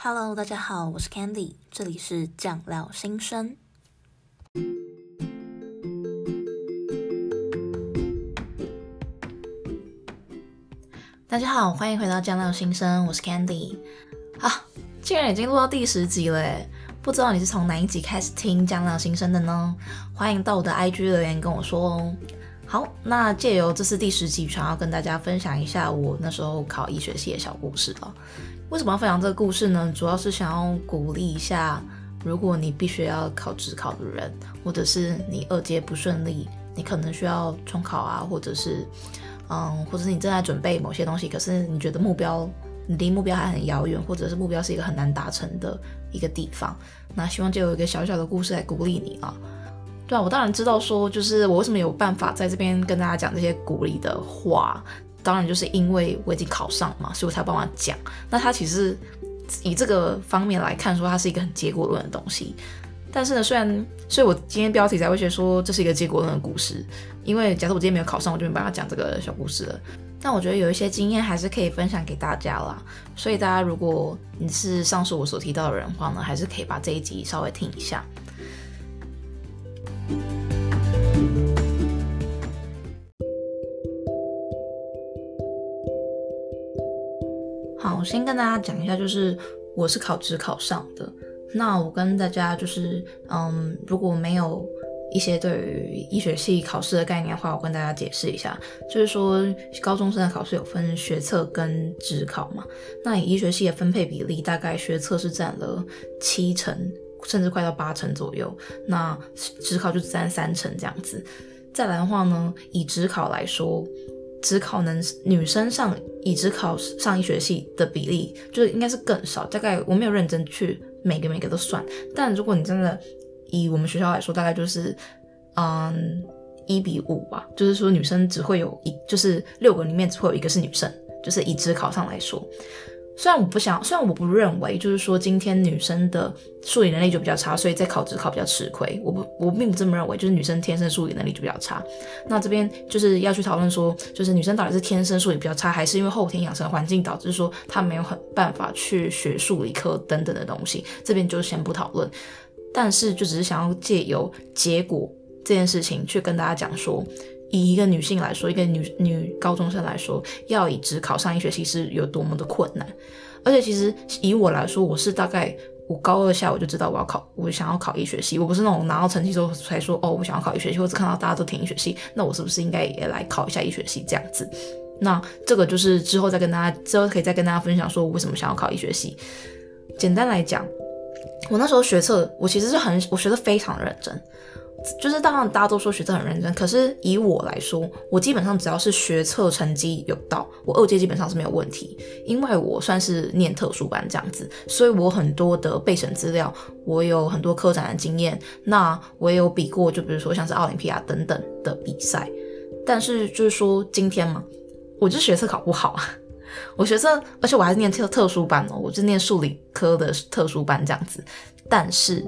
Hello，大家好，我是 Candy，这里是酱料新生。大家好，欢迎回到酱料新生，我是 Candy。啊，竟然已经录到第十集了，不知道你是从哪一集开始听酱料新生的呢？欢迎到我的 IG 留言跟我说哦。好，那借由这次第十集，想要跟大家分享一下我那时候考医学系的小故事了。为什么要分享这个故事呢？主要是想要鼓励一下，如果你必须要考职考的人，或者是你二阶不顺利，你可能需要重考啊，或者是，嗯，或者是你正在准备某些东西，可是你觉得目标，你离目标还很遥远，或者是目标是一个很难达成的一个地方，那希望就有一个小小的故事来鼓励你啊。对啊，我当然知道说，就是我为什么有办法在这边跟大家讲这些鼓励的话。当然，就是因为我已经考上嘛，所以我才有办法讲。那他其实以这个方面来看，说它是一个很结果论的东西。但是呢，虽然，所以我今天标题才会写说这是一个结果论的故事。因为假设我今天没有考上，我就没办法讲这个小故事了。但我觉得有一些经验还是可以分享给大家啦。所以大家如果你是上述我所提到的人的话呢，还是可以把这一集稍微听一下。我先跟大家讲一下，就是我是考指考上的。那我跟大家就是，嗯，如果没有一些对于医学系考试的概念的话，我跟大家解释一下，就是说高中生的考试有分学测跟职考嘛。那以医学系的分配比例，大概学测是占了七成，甚至快到八成左右。那指考就只占三成这样子。再来的话呢，以指考来说。只考能女生上以只考上一学系的比例，就是应该是更少。大概我没有认真去每个每个都算，但如果你真的以我们学校来说，大概就是嗯一比五吧。就是说女生只会有一，就是六个里面只会有一个是女生，就是以只考上来说。虽然我不想，虽然我不认为，就是说今天女生的数理能力就比较差，所以在考职考比较吃亏。我不，我并不这么认为，就是女生天生数理能力就比较差。那这边就是要去讨论说，就是女生到底是天生数理比较差，还是因为后天养成环境导致说她没有很办法去学数理科等等的东西。这边就先不讨论，但是就只是想要借由结果这件事情去跟大家讲说。以一个女性来说，一个女女高中生来说，要以指考上医学系是有多么的困难。而且其实以我来说，我是大概我高二下我就知道我要考，我想要考医学系。我不是那种拿到成绩之后才说哦，我想要考医学系，或者看到大家都填医学系，那我是不是应该也来考一下医学系这样子？那这个就是之后再跟大家之后可以再跟大家分享说我为什么想要考医学系。简单来讲，我那时候学测，我其实是很我学的非常认真。就是当然大家都说学测很认真，可是以我来说，我基本上只要是学测成绩有到，我二阶基本上是没有问题，因为我算是念特殊班这样子，所以我很多的备审资料，我有很多科展的经验，那我也有比过，就比如说像是奥林匹亚等等的比赛，但是就是说今天嘛，我就学测考不好啊，我学测，而且我还是念特特殊班哦，我是念数理科的特殊班这样子，但是。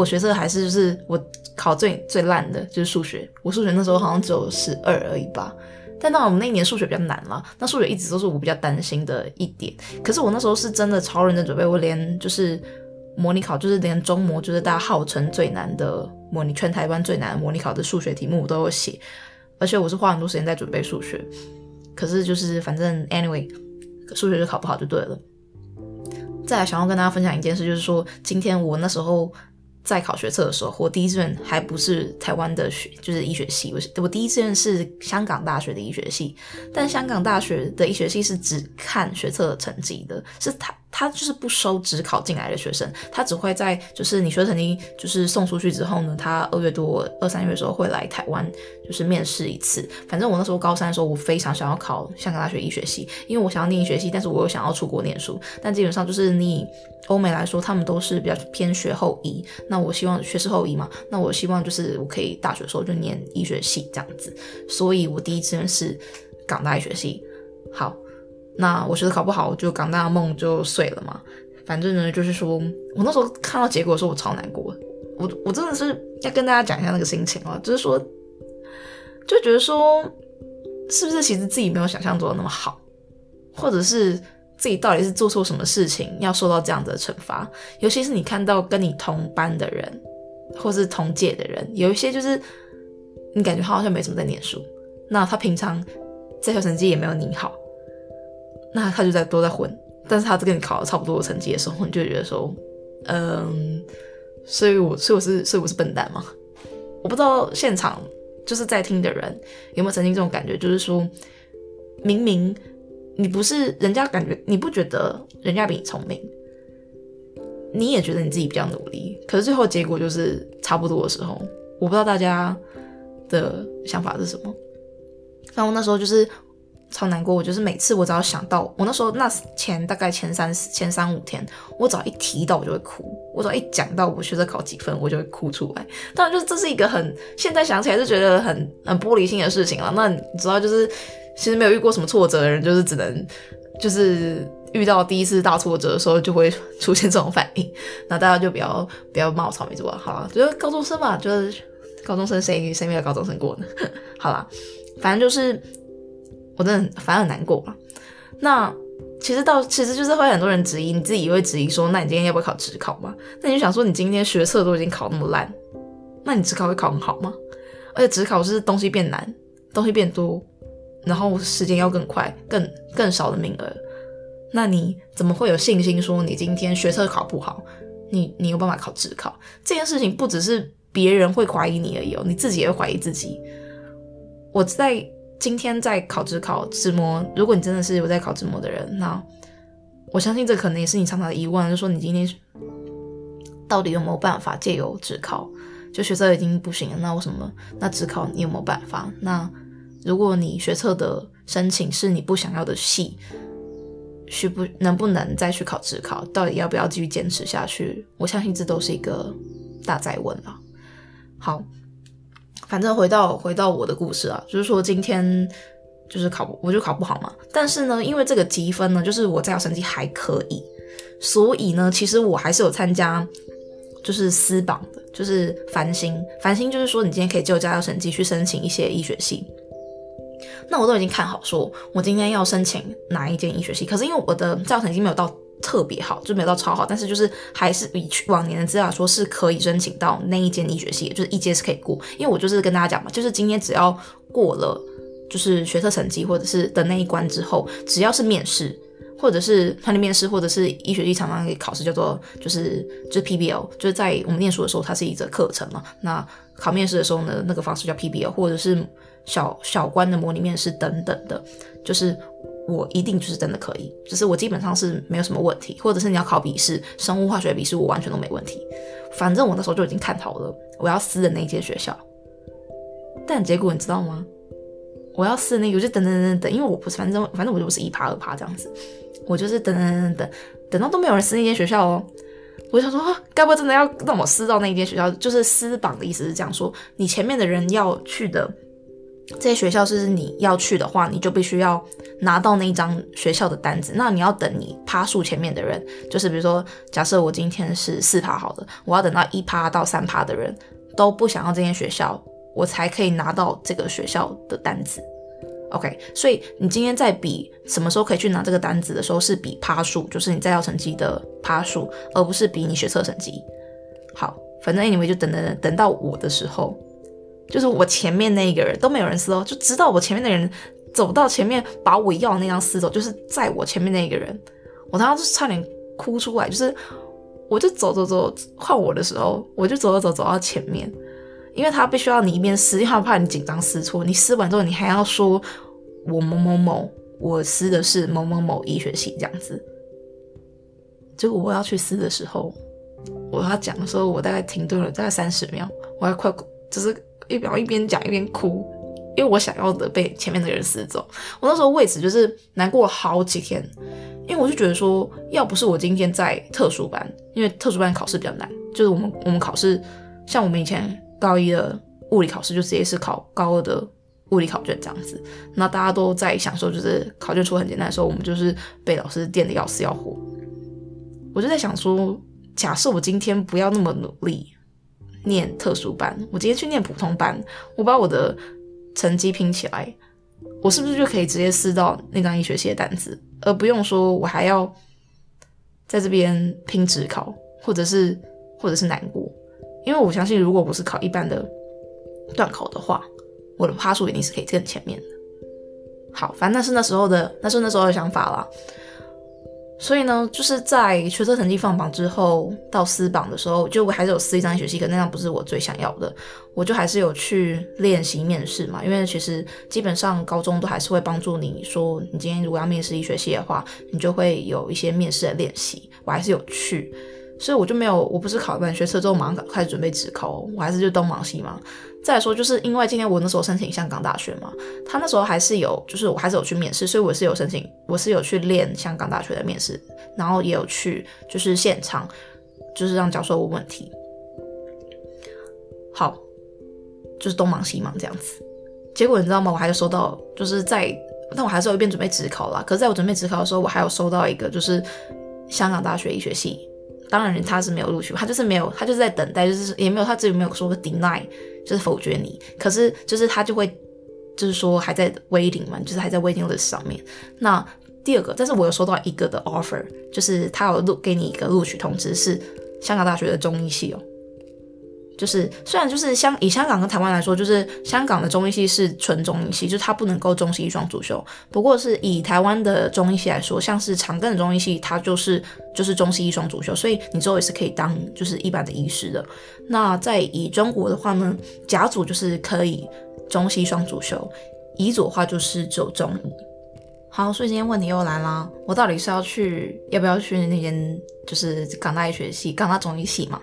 我学测还是就是我考最最烂的就是数学，我数学那时候好像只有十二而已吧。但当然我们那一年数学比较难了，那数学一直都是我比较担心的一点。可是我那时候是真的超认真准备，我连就是模拟考，就是连中模，就是大家号称最难的模拟，全台湾最难的模拟考的数学题目我都有写，而且我是花很多时间在准备数学。可是就是反正 anyway，数学就考不好就对了。再来想要跟大家分享一件事，就是说今天我那时候。在考学测的时候，我第一志愿还不是台湾的学，就是医学系。我我第一志愿是香港大学的医学系，但香港大学的医学系是只看学测成绩的，是他。他就是不收只考进来的学生，他只会在就是你学成绩就是送出去之后呢，他二月多二三月的时候会来台湾就是面试一次。反正我那时候高三的时候，我非常想要考香港大学医学系，因为我想要念医学系，但是我又想要出国念书。但基本上就是你欧美来说，他们都是比较偏学后医，那我希望学士后医嘛，那我希望就是我可以大学的时候就念医学系这样子。所以我第一志愿是港大医学系。好。那我学得考不好，就港大的梦就碎了嘛。反正呢，就是说我那时候看到结果的时候，我超难过。我我真的是要跟大家讲一下那个心情啊，就是说，就觉得说，是不是其实自己没有想象中的那么好，或者是自己到底是做错什么事情要受到这样的惩罚。尤其是你看到跟你同班的人，或是同届的人，有一些就是你感觉他好像没什么在念书，那他平常在校成绩也没有你好，那他就在都在混。但是他跟你考了差不多的成绩的时候，你就觉得说，嗯，所以我所以我是所以我是笨蛋吗？我不知道现场就是在听的人有没有曾经这种感觉，就是说明明你不是人家感觉你不觉得人家比你聪明，你也觉得你自己比较努力，可是最后结果就是差不多的时候，我不知道大家的想法是什么。然后那时候就是。超难过，我就是每次我只要想到我那时候那前大概前三前三五天，我只要一提到我就会哭，我只要一讲到我学测考几分，我就会哭出来。当然，就是这是一个很现在想起来就觉得很很玻璃心的事情了。那你知道，就是其实没有遇过什么挫折的人，就是只能就是遇到第一次大挫折的时候就会出现这种反应。那大家就不要不要骂我草莓族啊，好了，就是高中生嘛，就是高中生谁谁没有高中生过呢？好了，反正就是。我真的反而很难过吧。那其实到其实就是会很多人质疑，你自己也会质疑说，那你今天要不要考职考嘛？那你就想说，你今天学测都已经考那么烂，那你职考会考很好吗？而且职考是东西变难，东西变多，然后时间要更快，更更少的名额，那你怎么会有信心说你今天学测考不好，你你有办法考职考？这件事情不只是别人会怀疑你而已哦，你自己也会怀疑自己。我在。今天在考职考指模，如果你真的是有在考指模的人，那我相信这可能也是你常常的疑问，就是说你今天到底有没有办法借由职考？就学测已经不行了，那为什么？那职考你有没有办法？那如果你学测的申请是你不想要的系，需不能不能再去考职考？到底要不要继续坚持下去？我相信这都是一个大在问了。好。反正回到回到我的故事啊，就是说今天就是考我就考不好嘛。但是呢，因为这个积分呢，就是我在校成绩还可以，所以呢，其实我还是有参加，就是私榜的，就是繁星。繁星就是说，你今天可以就在校成绩去申请一些医学系。那我都已经看好，说我今天要申请哪一间医学系。可是因为我的在校成绩没有到。特别好，就没有到超好，但是就是还是比往年的资料说是可以申请到那一间医学系，就是一阶是可以过。因为我就是跟大家讲嘛，就是今天只要过了就是学测成绩或者是的那一关之后，只要是面试或者是团体面试或者是医学系常常考试叫做就是就是 PBL，就是在我们念书的时候它是一则课程嘛。那考面试的时候呢，那个方式叫 PBL，或者是小小关的模拟面试等等的，就是。我一定就是真的可以，就是我基本上是没有什么问题，或者是你要考笔试，生物化学笔试，我完全都没问题。反正我那时候就已经看好了我要撕的那一间学校，但结果你知道吗？我要撕的那个，我就等等等等，因为我不是，反正反正我就不是一趴二趴这样子，我就是等等等等等，到都没有人撕那间学校哦。我想说，该不会真的要让我撕到那一间学校？就是撕榜的意思是这样说，你前面的人要去的。这些学校是你要去的话，你就必须要拿到那一张学校的单子。那你要等你趴数前面的人，就是比如说，假设我今天是四趴好的，我要等到一趴到三趴的人都不想要这间学校，我才可以拿到这个学校的单子。OK，所以你今天在比什么时候可以去拿这个单子的时候，是比趴数，就是你在校成绩的趴数，而不是比你学测成绩。好，反正 anyway 就等等等，等到我的时候。就是我前面那一个人都没有人撕哦，就直到我前面的人走到前面把我要的那张撕走，就是在我前面那一个人，我当时就差点哭出来。就是我就走走走换我的时候，我就走走走走到前面，因为他必须要你一边撕，因为他怕你紧张撕错。你撕完之后，你还要说我某某某，我撕的是某某某医学系这样子。结果我要去撕的时候，我要讲的时候，我大概停顿了大概三十秒，我还快就是。一边一边讲一边哭，因为我想要的被前面的人撕走。我那时候为此就是难过好几天，因为我就觉得说，要不是我今天在特殊班，因为特殊班考试比较难，就是我们我们考试，像我们以前高一的物理考试就直接是考高二的物理考卷这样子。那大家都在享受，就是考卷出很简单的时候，我们就是被老师电的要死要活。我就在想说，假设我今天不要那么努力。念特殊班，我直接去念普通班，我把我的成绩拼起来，我是不是就可以直接撕到那张医学系的单子，而不用说我还要在这边拼指考，或者是或者是难过？因为我相信，如果不是考一般的段考的话，我的趴数一定是可以更前面的。好，反正那是那时候的，那是那时候的想法啦。所以呢，就是在学测成绩放榜之后，到私榜的时候，就我还是有撕一张医学系，可那样不是我最想要的。我就还是有去练习面试嘛，因为其实基本上高中都还是会帮助你说，你今天如果要面试医学系的话，你就会有一些面试的练习。我还是有去。所以我就没有，我不是考完学测之后马上开始准备指考，我还是就东忙西忙。再来说，就是因为今天我那时候申请香港大学嘛，他那时候还是有，就是我还是有去面试，所以我是有申请，我是有去练香港大学的面试，然后也有去就是现场，就是让教授问问题。好，就是东忙西忙这样子。结果你知道吗？我还有收到，就是在，但我还是有一边准备指考啦。可是在我准备指考的时候，我还有收到一个，就是香港大学医学系。当然他是没有录取，他就是没有，他就是在等待，就是也没有，他自己没有说个 deny，就是否决你。可是就是他就会，就是说还在 waiting 嘛，就是还在 waiting list 上面。那第二个，但是我有收到一个的 offer，就是他有录给你一个录取通知，是香港大学的中医系哦。就是虽然就是香以香港跟台湾来说，就是香港的中医系是纯中医系，就是它不能够中西医双主修。不过是以台湾的中医系来说，像是长庚的中医系，它就是就是中西医双主修，所以你之后也是可以当就是一般的医师的。那在以中国的话呢，甲组就是可以中西双主修，乙组的话就是只有中医。好，所以今天问题又来啦，我到底是要去要不要去那间就是港大医学系、港大中医系嘛？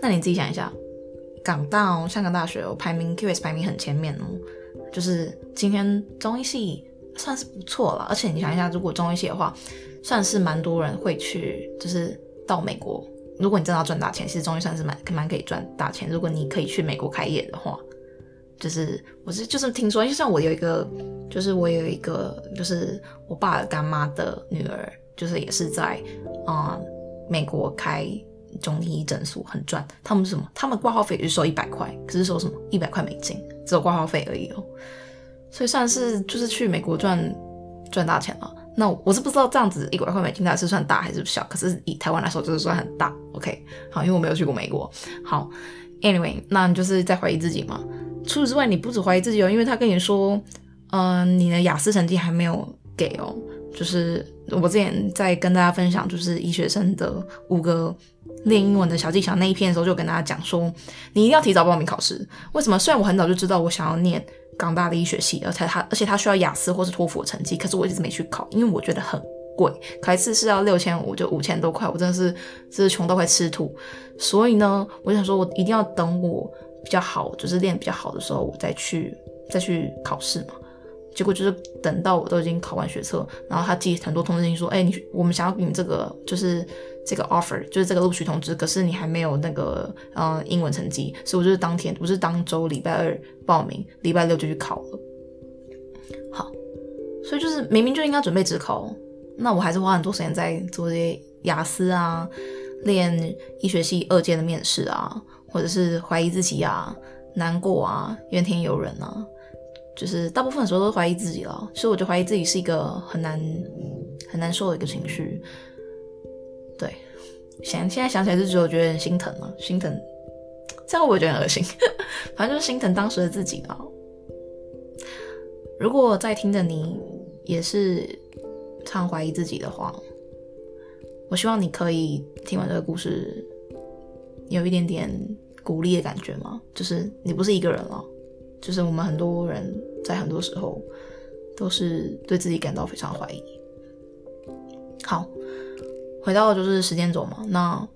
那你自己想一下。港大哦，香港大学哦，排名 QS 排名很前面哦。就是今天中医系算是不错了，而且你想一下，如果中医系的话，算是蛮多人会去，就是到美国。如果你真的要赚大钱，其实中医算是蛮蛮可以赚大钱。如果你可以去美国开业的话，就是我是就是听说，就像我有一个，就是我有一个，就是我爸干妈的女儿，就是也是在、嗯、美国开。中医诊所很赚，他们是什么？他们挂号费就收一百块，可是收什么？一百块美金，只有挂号费而已哦。所以算是就是去美国赚赚大钱了。那我是不知道这样子一百块美金它是算大还是小，可是以台湾来说就是算很大。OK，好，因为我没有去过美国。好，Anyway，那你就是在怀疑自己嘛？除此之外，你不止怀疑自己哦，因为他跟你说，嗯、你的雅思成绩还没有给哦。就是我之前在跟大家分享，就是医学生的五个练英文的小技巧那一篇的时候，就跟大家讲说，你一定要提早报名考试。为什么？虽然我很早就知道我想要念港大的医学系，而且他而且他需要雅思或是托福的成绩，可是我一直没去考，因为我觉得很贵，考一次是要六千五，就五千多块，我真的是真是穷到快吃土。所以呢，我就想说，我一定要等我比较好，就是练比较好的时候，我再去再去考试嘛。结果就是等到我都已经考完学测，然后他寄很多通知信说，哎，你我们想要给你这个就是这个 offer，就是这个录取通知，可是你还没有那个呃英文成绩，所以我就是当天，我是当周礼拜二报名，礼拜六就去考了。好，所以就是明明就应该准备指考，那我还是花很多时间在做这些雅思啊，练医学系二阶的面试啊，或者是怀疑自己啊，难过啊，怨天尤人啊。就是大部分的时候都怀疑自己了，所以我就怀疑自己是一个很难很难受的一个情绪。对，想现在想起来就觉得我觉得很心疼了，心疼，这样会不会觉得很恶心？反正就是心疼当时的自己啊。如果在听的你也是常怀疑自己的话，我希望你可以听完这个故事，有一点点鼓励的感觉吗，就是你不是一个人了。就是我们很多人在很多时候都是对自己感到非常怀疑。好，回到就是时间轴嘛，那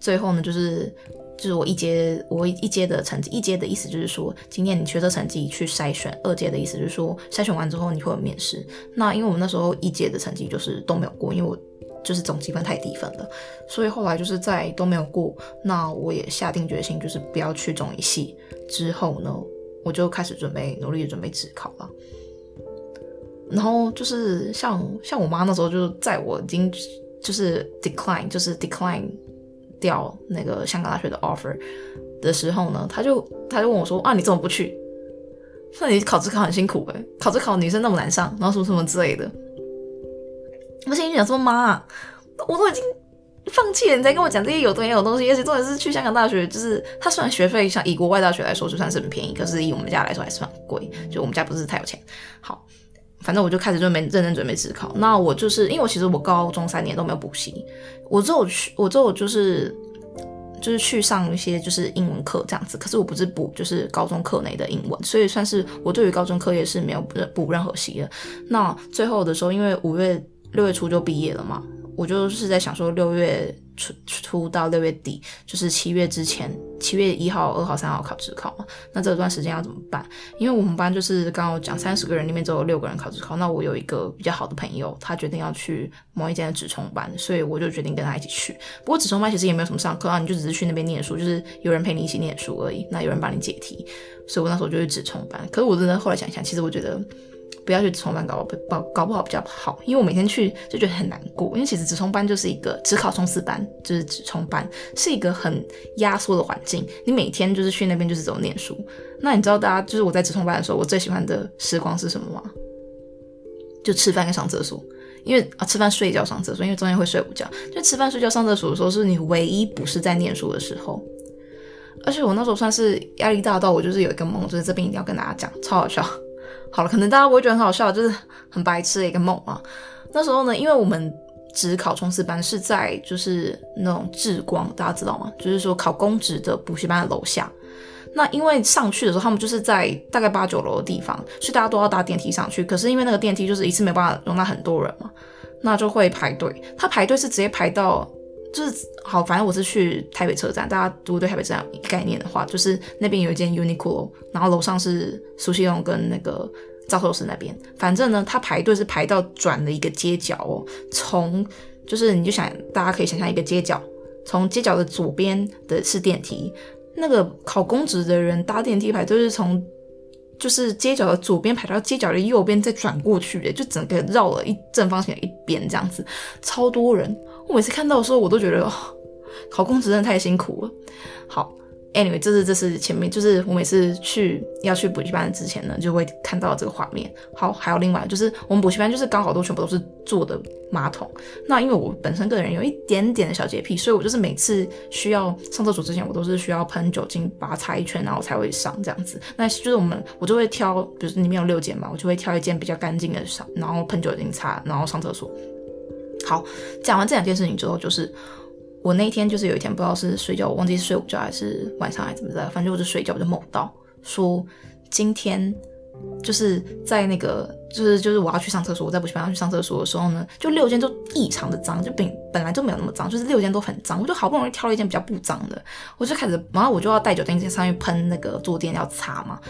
最后呢，就是就是我一阶我一阶的成绩，一阶的意思就是说，今天你学测成绩去筛选，二阶的意思就是说，筛选完之后你会有面试。那因为我们那时候一阶的成绩就是都没有过，因为我就是总积分太低分了，所以后来就是在都没有过，那我也下定决心就是不要去中医系。之后呢，我就开始准备，努力准备指考了。然后就是像像我妈那时候，就是在我已经就是 decline，就是 decline 掉那个香港大学的 offer 的时候呢，她就她就问我说：“啊，你怎么不去？”那你考指考很辛苦哎，考指考女生那么难上，然后什么什么之类的。我心里想说妈，我都已经放弃了，你再跟我讲这些有东西有东西，而且重点是去香港大学，就是它虽然学费像以国外大学来说就算是很便宜，可是以我们家来说还是很贵，就我们家不是太有钱。好，反正我就开始准备认真准备自考。那我就是因为我其实我高中三年都没有补习，我只有去，我只有就是。就是去上一些就是英文课这样子，可是我不是补就是高中课内的英文，所以算是我对于高中课业是没有补任何习的。那最后的时候，因为五月六月初就毕业了嘛。我就是在想说，六月初初到六月底，就是七月之前，七月一号、二号、三号考职考嘛。那这段时间要怎么办？因为我们班就是刚刚讲三十个人里面只有六个人考职考。那我有一个比较好的朋友，他决定要去某一间的职冲班，所以我就决定跟他一起去。不过职冲班其实也没有什么上课啊，你就只是去那边念书，就是有人陪你一起念书而已。那有人帮你解题，所以我那时候就去职冲班。可是我真的后来想想，其实我觉得。不要去冲班搞不搞搞不好比较好，因为我每天去就觉得很难过。因为其实直冲班就是一个只考冲刺班，就是直冲班是一个很压缩的环境。你每天就是去那边就是怎么念书。那你知道大家就是我在直冲班的时候，我最喜欢的时光是什么吗？就吃饭跟上厕所。因为啊，吃饭睡觉上厕所，因为中间会睡午觉。就吃饭睡觉上厕所的时候，是你唯一不是在念书的时候。而且我那时候算是压力大到我就是有一个梦，就是这边一定要跟大家讲，超好笑。好了，可能大家不会觉得很好笑，就是很白痴的一个梦啊。那时候呢，因为我们只考冲刺班是在就是那种志光，大家知道吗？就是说考公职的补习班的楼下。那因为上去的时候，他们就是在大概八九楼的地方，所以大家都要搭电梯上去。可是因为那个电梯就是一次没办法容纳很多人嘛，那就会排队。他排队是直接排到。就是好，反正我是去台北车站。大家如果对台北车站概念的话，就是那边有一间 Uniqlo，然后楼上是苏西龙跟那个赵头士那边。反正呢，他排队是排到转了一个街角哦。从就是你就想，大家可以想象一个街角，从街角的左边的是电梯，那个考公职的人搭电梯排队是从就是街角的左边排到街角的右边再转过去的，就整个绕了一正方形的一边这样子，超多人。我每次看到的时候，我都觉得哦，考公职真的太辛苦了。好，anyway，这是这是前面，就是我每次去要去补习班之前呢，就会看到这个画面。好，还有另外就是我们补习班就是刚好都全部都是坐的马桶。那因为我本身个人有一点点的小洁癖，所以我就是每次需要上厕所之前，我都是需要喷酒精把它擦一圈，然后才会上这样子。那就是我们我就会挑，比如说里面有六间嘛，我就会挑一间比较干净的上，然后喷酒精擦，然后上厕所。好，讲完这两件事情之后，就是我那天就是有一天不知道是睡觉，我忘记是睡午觉还是晚上还是怎么的，反正我就睡觉，我就梦到说今天就是在那个就是就是我要去上厕所，我在补习班要去上厕所的时候呢，就六间都异常的脏，就本本来就没有那么脏，就是六间都很脏，我就好不容易挑了一间比较不脏的，我就开始，然后我就要带酒精上去喷那个坐垫要擦嘛。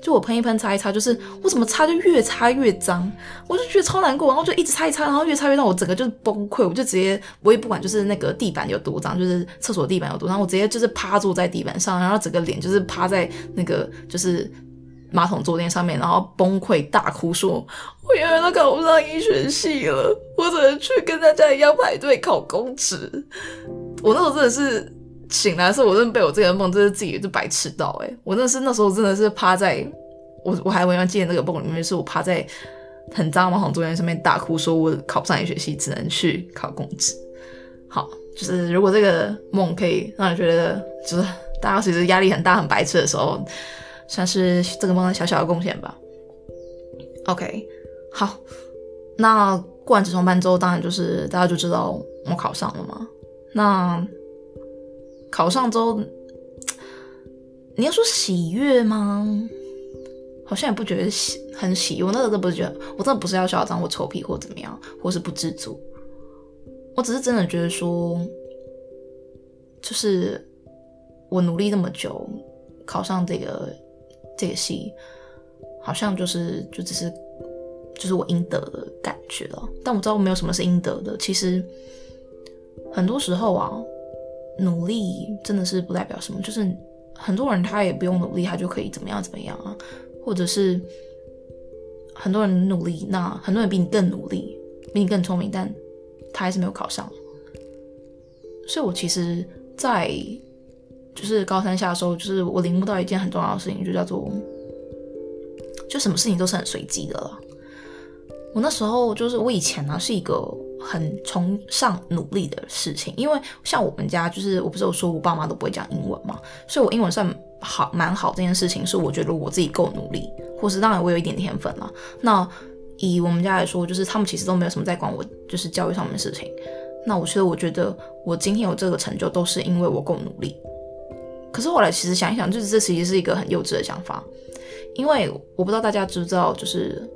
就我喷一喷擦一擦，就是我怎么擦就越擦越脏，我就觉得超难过，然后就一直擦一擦，然后越擦越脏，我整个就是崩溃，我就直接我也不管，就是那个地板有多脏，就是厕所地板有多脏，我直接就是趴坐在地板上，然后整个脸就是趴在那个就是马桶坐垫上面，然后崩溃大哭说，说我永远都考不上医学系了，我只能去跟大家一样排队考公职。我那时候真的是。醒来的时候，我真的被我这个梦，真是自己就白痴到诶、欸、我那是那时候真的是趴在，我我还永远记得那个梦里面，是我趴在很脏的马桶坐垫上面大哭，说我考不上医学系，只能去考公职。好，就是如果这个梦可以让你觉得，就是大家其实压力很大、很白痴的时候，算是这个梦的小小的贡献吧。OK，好，那过完指冲班之后，当然就是大家就知道我考上了嘛。那考上之后，你要说喜悦吗？好像也不觉得喜很喜悦。我那个都不是觉得，我真的不是要嚣张或臭屁或怎么样，或是不知足。我只是真的觉得说，就是我努力那么久，考上这个这个系，好像就是就只是就是我应得的感觉了。但我知道我没有什么是应得的。其实很多时候啊。努力真的是不代表什么，就是很多人他也不用努力，他就可以怎么样怎么样啊，或者是很多人努力，那很多人比你更努力，比你更聪明，但他还是没有考上。所以我其实，在就是高三下的时候，就是我领悟到一件很重要的事情，就叫做就什么事情都是很随机的了。我那时候就是我以前呢、啊、是一个很崇尚努力的事情，因为像我们家就是我不是有说我爸妈都不会讲英文嘛，所以我英文算好蛮好。这件事情是我觉得我自己够努力，或是当然我有一点天分了。那以我们家来说，就是他们其实都没有什么在管我，就是教育上面的事情。那我觉得我觉得我今天有这个成就，都是因为我够努力。可是后来其实想一想，就是这其实是一个很幼稚的想法，因为我不知道大家知不知道，就是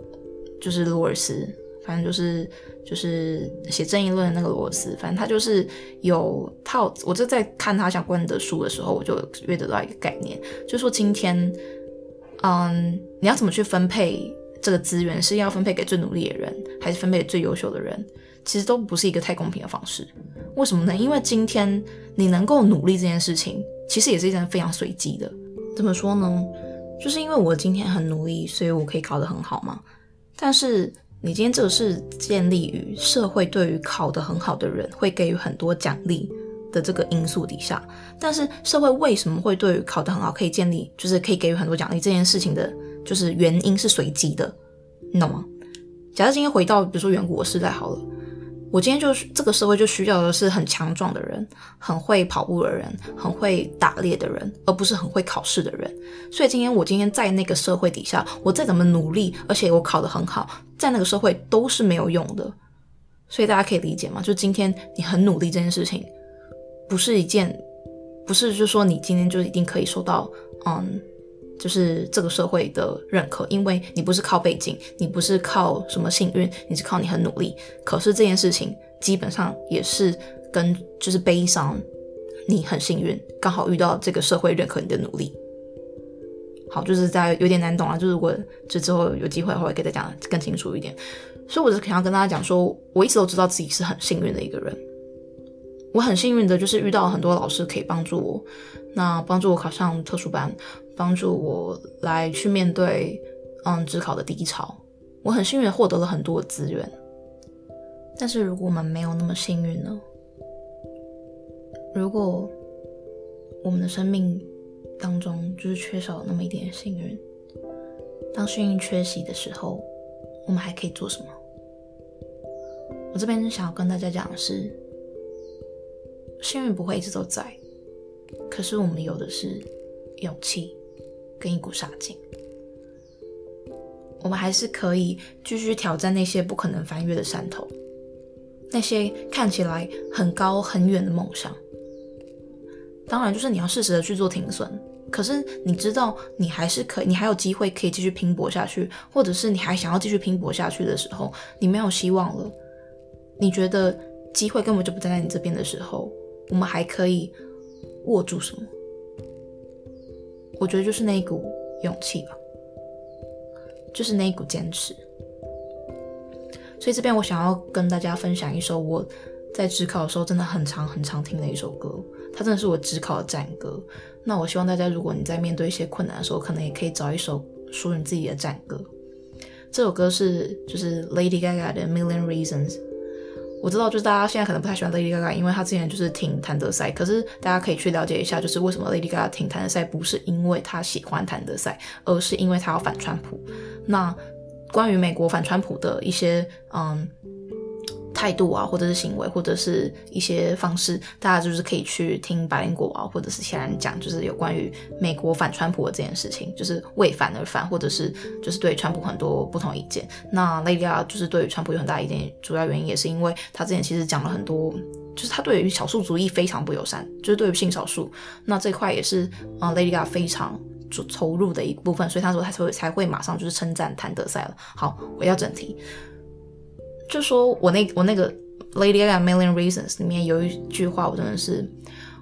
就是罗尔斯，反正就是就是写正义论的那个罗尔斯，反正他就是有套，我就在看他相关的书的时候，我就约得到一个概念，就说今天，嗯，你要怎么去分配这个资源，是要分配给最努力的人，还是分配给最优秀的人？其实都不是一个太公平的方式。为什么呢？因为今天你能够努力这件事情。其实也是一件非常随机的。怎么说呢？就是因为我今天很努力，所以我可以考得很好嘛。但是你今天这个是建立于社会对于考得很好的人会给予很多奖励的这个因素底下。但是社会为什么会对于考得很好可以建立，就是可以给予很多奖励这件事情的，就是原因是随机的，你懂吗？假设今天回到比如说远古时代好了。我今天就是这个社会就需要的是很强壮的人，很会跑步的人，很会打猎的人，而不是很会考试的人。所以今天我今天在那个社会底下，我再怎么努力，而且我考得很好，在那个社会都是没有用的。所以大家可以理解吗？就今天你很努力这件事情，不是一件，不是就说你今天就一定可以收到，嗯。就是这个社会的认可，因为你不是靠背景，你不是靠什么幸运，你是靠你很努力。可是这件事情基本上也是跟就是悲伤，你很幸运，刚好遇到这个社会认可你的努力。好，就是在有点难懂啊，就是如果这之后有机会的话，我可以再讲更清楚一点。所以我是想要跟大家讲说，我一直都知道自己是很幸运的一个人。我很幸运的就是遇到很多老师可以帮助我，那帮助我考上特殊班。帮助我来去面对，嗯，职考的低潮。我很幸运获得了很多资源，但是如果我们没有那么幸运呢？如果我们的生命当中就是缺少了那么一点幸运，当幸运缺席的时候，我们还可以做什么？我这边想要跟大家讲的是，幸运不会一直都在，可是我们有的是勇气。跟一股傻劲，我们还是可以继续挑战那些不可能翻越的山头，那些看起来很高很远的梦想。当然，就是你要适时的去做停损。可是你知道，你还是可以，你还有机会可以继续拼搏下去，或者是你还想要继续拼搏下去的时候，你没有希望了，你觉得机会根本就不站在你这边的时候，我们还可以握住什么？我觉得就是那一股勇气吧，就是那一股坚持。所以这边我想要跟大家分享一首我在职考的时候真的很常很常听的一首歌，它真的是我职考的战歌。那我希望大家，如果你在面对一些困难的时候，可能也可以找一首属于你自己的战歌。这首歌是就是 Lady Gaga 的《Million Reasons》。我知道，就是大家现在可能不太喜欢 Lady Gaga，因为她之前就是挺谭德赛。可是大家可以去了解一下，就是为什么 Lady Gaga 挺谭德赛，不是因为她喜欢谭德赛，而是因为她要反川普。那关于美国反川普的一些嗯。态度啊，或者是行为，或者是一些方式，大家就是可以去听白灵果啊，或者是其他人讲，就是有关于美国反川普的这件事情，就是为反而反，或者是就是对川普很多不同意见。那 Lady Gaga 就是对于川普有很大意见，主要原因也是因为他之前其实讲了很多，就是他对于少数族裔非常不友善，就是对于性少数，那这块也是啊、呃、Lady Gaga 非常投入的一部分，所以他说他才会才会马上就是称赞谭德赛了。好，回到正题。就说我那我那个 Lady Gaga Million Reasons 里面有一句话，我真的是，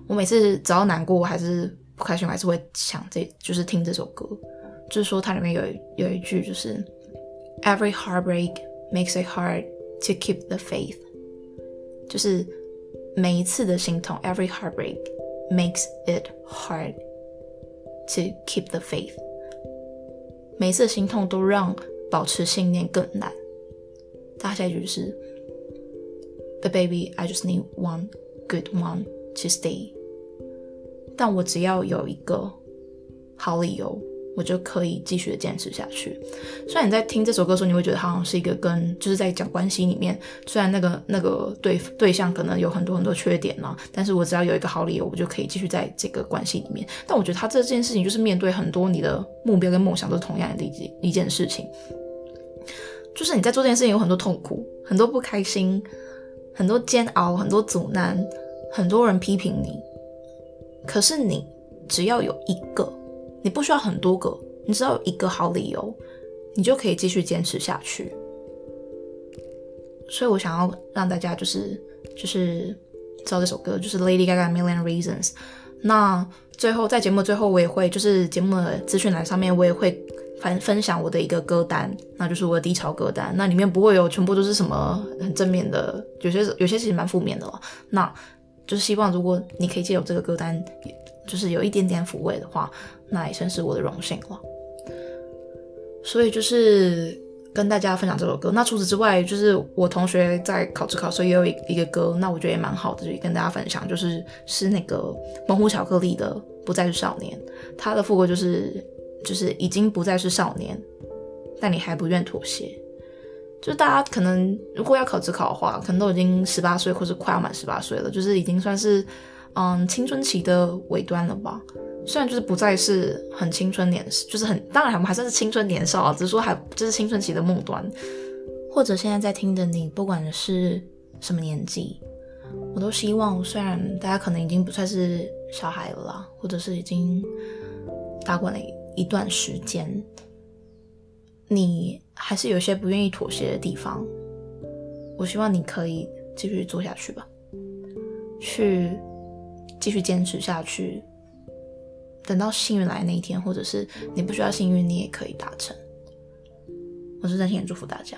我每次只要难过还是不开心，我还是会想这就是听这首歌。就是说它里面有有一句就是 Every heartbreak makes it hard to keep the faith，就是每一次的心痛，Every heartbreak makes it hard to keep the faith，每次的心痛都让保持信念更难。大下一句是，But baby, I just need one good one to stay。但我只要有一个好理由，我就可以继续的坚持下去。虽然你在听这首歌的时候，你会觉得好像是一个跟就是在讲关系里面，虽然那个那个对对象可能有很多很多缺点呢，但是我只要有一个好理由，我就可以继续在这个关系里面。但我觉得他这件事情就是面对很多你的目标跟梦想都是同样的一件一件事情，就是你在做这件事情有很多痛苦，很多不开心，很多煎熬，很多阻难，很多人批评你，可是你只要有一个。你不需要很多个，你只要有一个好理由，你就可以继续坚持下去。所以我想要让大家就是就是知道这首歌，就是 Lady Gaga Million Reasons。那最后在节目最后，我也会就是节目的资讯栏上面，我也会分分享我的一个歌单，那就是我的低潮歌单。那里面不会有全部都是什么很正面的，有些有些其实蛮负面的了。那就是希望如果你可以借由这个歌单，就是有一点点抚慰的话。那也算是我的荣幸了，所以就是跟大家分享这首歌。那除此之外，就是我同学在考指考，所以也有一一个歌，那我觉得也蛮好的，就跟大家分享，就是是那个猛虎巧克力的《不再是少年》，他的副歌就是就是已经不再是少年，但你还不愿妥协。就是大家可能如果要考指考的话，可能都已经十八岁或是快要满十八岁了，就是已经算是嗯青春期的尾端了吧。虽然就是不再是很青春年，就是很当然我们还算是青春年少啊，只是说还就是青春期的末端，或者现在在听的你，不管是什么年纪，我都希望，虽然大家可能已经不算是小孩了啦，或者是已经打滚了一段时间，你还是有些不愿意妥协的地方，我希望你可以继续做下去吧，去继续坚持下去。等到幸运来那一天，或者是你不需要幸运，你也可以达成。我是真心祝福大家。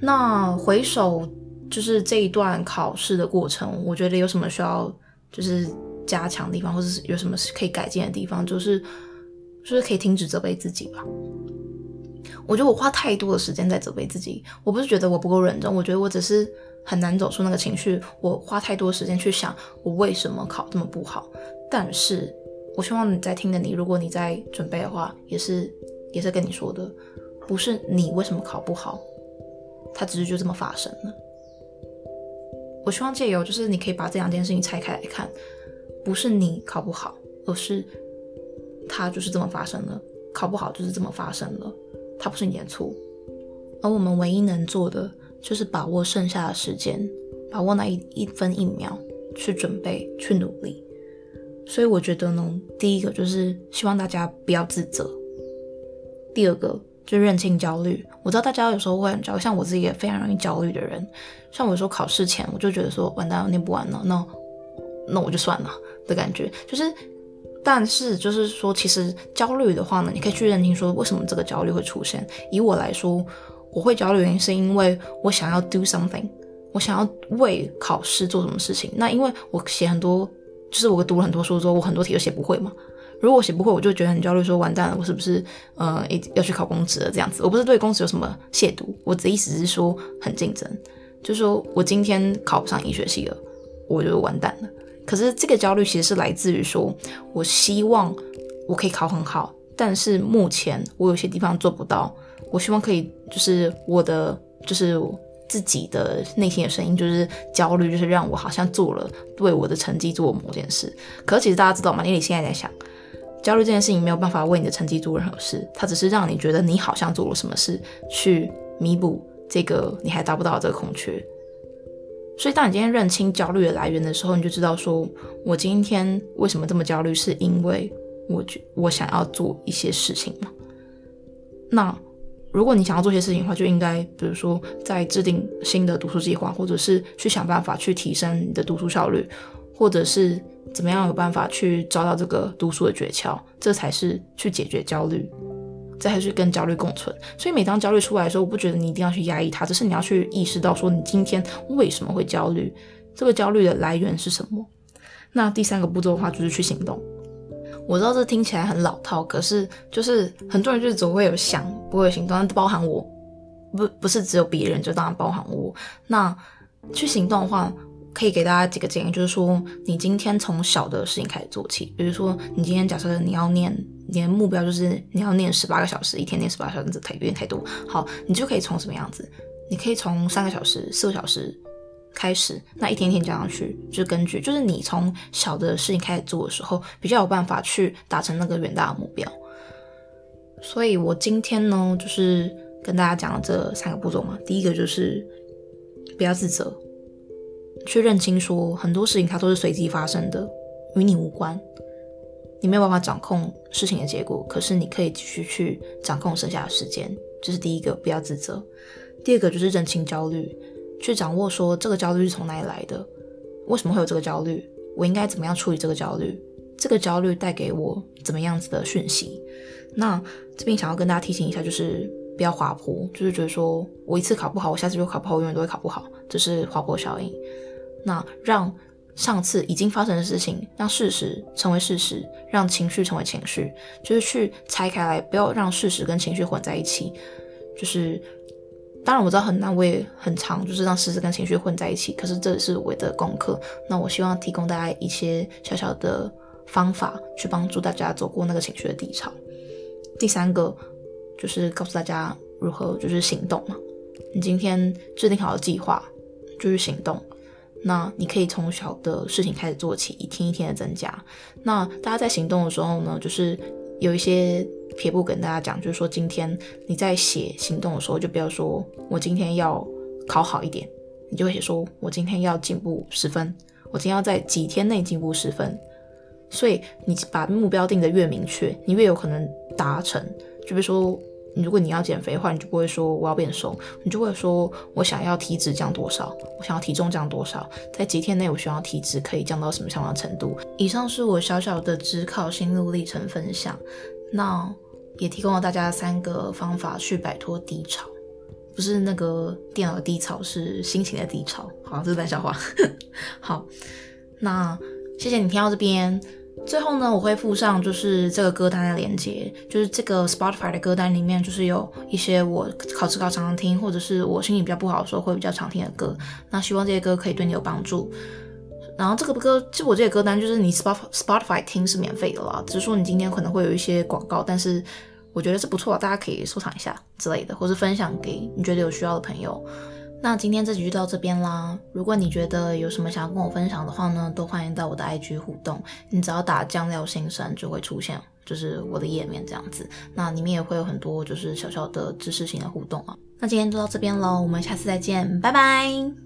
那回首就是这一段考试的过程，我觉得有什么需要就是加强的地方，或者是有什么可以改进的地方，就是就是可以停止责备自己吧。我觉得我花太多的时间在责备自己，我不是觉得我不够认真，我觉得我只是很难走出那个情绪。我花太多时间去想我为什么考这么不好，但是。我希望你在听的你，如果你在准备的话，也是也是跟你说的，不是你为什么考不好，它只是就这么发生了。我希望借由就是你可以把这两件事情拆开来看，不是你考不好，而是它就是这么发生了，考不好就是这么发生了，它不是你的错。而我们唯一能做的就是把握剩下的时间，把握那一一分一秒去准备，去努力。所以我觉得呢，第一个就是希望大家不要自责。第二个就是认清焦虑。我知道大家有时候会很焦，像我自己也非常容易焦虑的人。像我有时候考试前，我就觉得说完蛋了，念不完了，那那我就算了的感觉。就是，但是就是说，其实焦虑的话呢，你可以去认清说为什么这个焦虑会出现。以我来说，我会焦虑原因是因为我想要 do something，我想要为考试做什么事情。那因为我写很多。就是我读了很多书之后，我很多题都写不会嘛。如果我写不会，我就觉得很焦虑，说完蛋了，我是不是呃要去考公职了这样子？我不是对公职有什么亵渎，我的意思是说很竞争，就是说我今天考不上医学系了，我就完蛋了。可是这个焦虑其实是来自于说，我希望我可以考很好，但是目前我有些地方做不到，我希望可以就是我的就是。自己的内心的声音就是焦虑，就是让我好像做了为我的成绩做某件事。可是其实大家知道吗？你现在在想，焦虑这件事情没有办法为你的成绩做任何事，它只是让你觉得你好像做了什么事去弥补这个你还达不到的这个空缺。所以当你今天认清焦虑的来源的时候，你就知道说，我今天为什么这么焦虑，是因为我觉我想要做一些事情嘛。那。如果你想要做些事情的话，就应该比如说在制定新的读书计划，或者是去想办法去提升你的读书效率，或者是怎么样有办法去找到这个读书的诀窍，这才是去解决焦虑，这还是跟焦虑共存。所以每当焦虑出来的时候，我不觉得你一定要去压抑它，只是你要去意识到说你今天为什么会焦虑，这个焦虑的来源是什么。那第三个步骤的话就是去行动。我知道这听起来很老套，可是就是很多人就是总会有想，不会有行动，但包含我，不不是只有别人，就当然包含我。那去行动的话，可以给大家几个建议，就是说你今天从小的事情开始做起，比如说你今天假设你要念，你的目标就是你要念十八个小时，一天念十八小时，这太有点太多。好，你就可以从什么样子？你可以从三个小时、四个小时开始，那一天一天加上去，就根据就是你从小的事情开始做的时候，比较有办法去达成那个远大的目标。所以我今天呢，就是跟大家讲了这三个步骤嘛。第一个就是不要自责，去认清说很多事情它都是随机发生的，与你无关，你没有办法掌控事情的结果，可是你可以继续去掌控剩下的时间。这是第一个，不要自责。第二个就是认清焦虑，去掌握说这个焦虑是从哪里来的，为什么会有这个焦虑，我应该怎么样处理这个焦虑，这个焦虑带给我怎么样子的讯息。那这边想要跟大家提醒一下，就是不要滑坡，就是觉得说我一次考不好，我下次就考不好，我永远都会考不好，这是滑坡效应。那让上次已经发生的事情，让事实成为事实，让情绪成为情绪，就是去拆开来，不要让事实跟情绪混在一起。就是当然我知道很难，我也很长，就是让事实跟情绪混在一起。可是这是我的功课，那我希望提供大家一些小小的方法，去帮助大家走过那个情绪的低潮。第三个就是告诉大家如何就是行动嘛。你今天制定好的计划就是行动。那你可以从小的事情开始做起，一天一天的增加。那大家在行动的时候呢，就是有一些撇步跟大家讲，就是说今天你在写行动的时候，就不要说我今天要考好一点，你就会写说我今天要进步十分，我今天要在几天内进步十分。所以你把目标定得越明确，你越有可能达成。就比如说，如果你要减肥的话，你就不会说我要变瘦，你就会说我想要体脂降多少，我想要体重降多少，在几天内我需要体脂可以降到什么样的程度。以上是我小小的只考心路历程分享，那也提供了大家三个方法去摆脱低潮，不是那个电脑的低潮，是心情的低潮。好，这是冷笑话。好，那。谢谢你听到这边，最后呢，我会附上就是这个歌单的链接，就是这个 Spotify 的歌单里面，就是有一些我考试考常常听，或者是我心情比较不好的时候会比较常听的歌。那希望这些歌可以对你有帮助。然后这个歌，就我这个歌单，就是你 Spotify 听是免费的啦，只是说你今天可能会有一些广告，但是我觉得是不错，大家可以收藏一下之类的，或是分享给你觉得有需要的朋友。那今天这集就到这边啦。如果你觉得有什么想要跟我分享的话呢，都欢迎到我的 IG 互动。你只要打酱料新生就会出现，就是我的页面这样子。那里面也会有很多就是小小的知识型的互动啊。那今天就到这边喽，我们下次再见，拜拜。